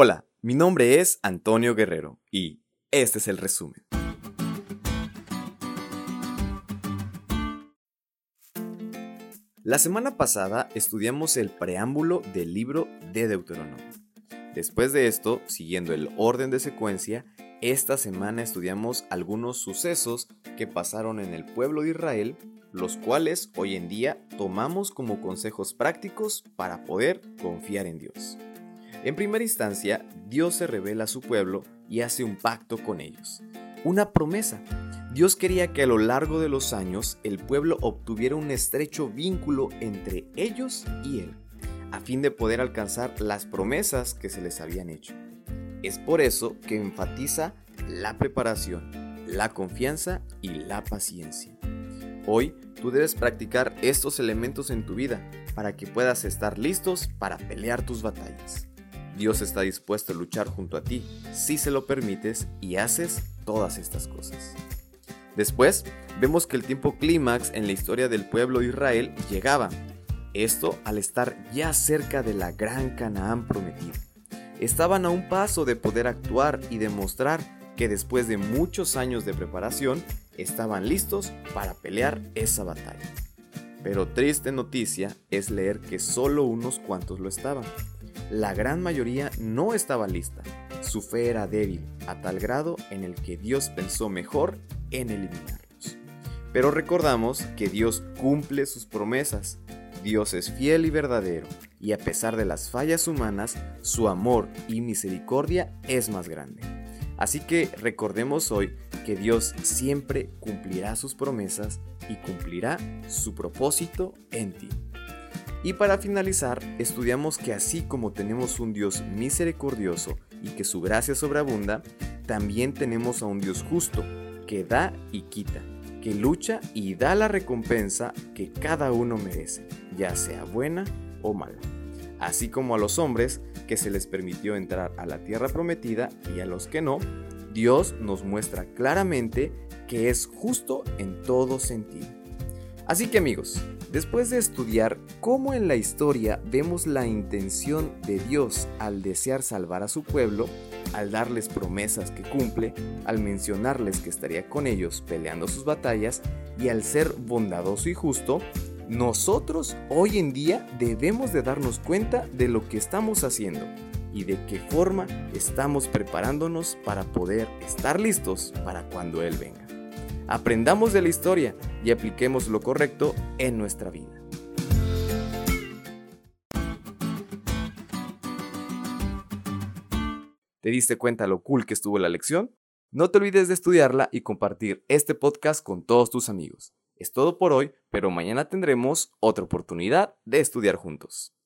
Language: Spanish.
Hola, mi nombre es Antonio Guerrero y este es el resumen. La semana pasada estudiamos el preámbulo del libro de Deuteronomio. Después de esto, siguiendo el orden de secuencia, esta semana estudiamos algunos sucesos que pasaron en el pueblo de Israel, los cuales hoy en día tomamos como consejos prácticos para poder confiar en Dios. En primera instancia, Dios se revela a su pueblo y hace un pacto con ellos. Una promesa. Dios quería que a lo largo de los años el pueblo obtuviera un estrecho vínculo entre ellos y Él, a fin de poder alcanzar las promesas que se les habían hecho. Es por eso que enfatiza la preparación, la confianza y la paciencia. Hoy tú debes practicar estos elementos en tu vida para que puedas estar listos para pelear tus batallas. Dios está dispuesto a luchar junto a ti si se lo permites y haces todas estas cosas. Después, vemos que el tiempo clímax en la historia del pueblo de Israel llegaba. Esto al estar ya cerca de la gran Canaán prometida. Estaban a un paso de poder actuar y demostrar que después de muchos años de preparación, estaban listos para pelear esa batalla. Pero triste noticia es leer que solo unos cuantos lo estaban la gran mayoría no estaba lista. Su fe era débil, a tal grado en el que Dios pensó mejor en eliminarlos. Pero recordamos que Dios cumple sus promesas. Dios es fiel y verdadero, y a pesar de las fallas humanas, su amor y misericordia es más grande. Así que recordemos hoy que Dios siempre cumplirá sus promesas y cumplirá su propósito en ti. Y para finalizar, estudiamos que así como tenemos un Dios misericordioso y que su gracia sobreabunda, también tenemos a un Dios justo, que da y quita, que lucha y da la recompensa que cada uno merece, ya sea buena o mala. Así como a los hombres que se les permitió entrar a la tierra prometida y a los que no, Dios nos muestra claramente que es justo en todo sentido. Así que amigos, Después de estudiar cómo en la historia vemos la intención de Dios al desear salvar a su pueblo, al darles promesas que cumple, al mencionarles que estaría con ellos peleando sus batallas y al ser bondadoso y justo, nosotros hoy en día debemos de darnos cuenta de lo que estamos haciendo y de qué forma estamos preparándonos para poder estar listos para cuando Él venga. Aprendamos de la historia y apliquemos lo correcto en nuestra vida. ¿Te diste cuenta lo cool que estuvo la lección? No te olvides de estudiarla y compartir este podcast con todos tus amigos. Es todo por hoy, pero mañana tendremos otra oportunidad de estudiar juntos.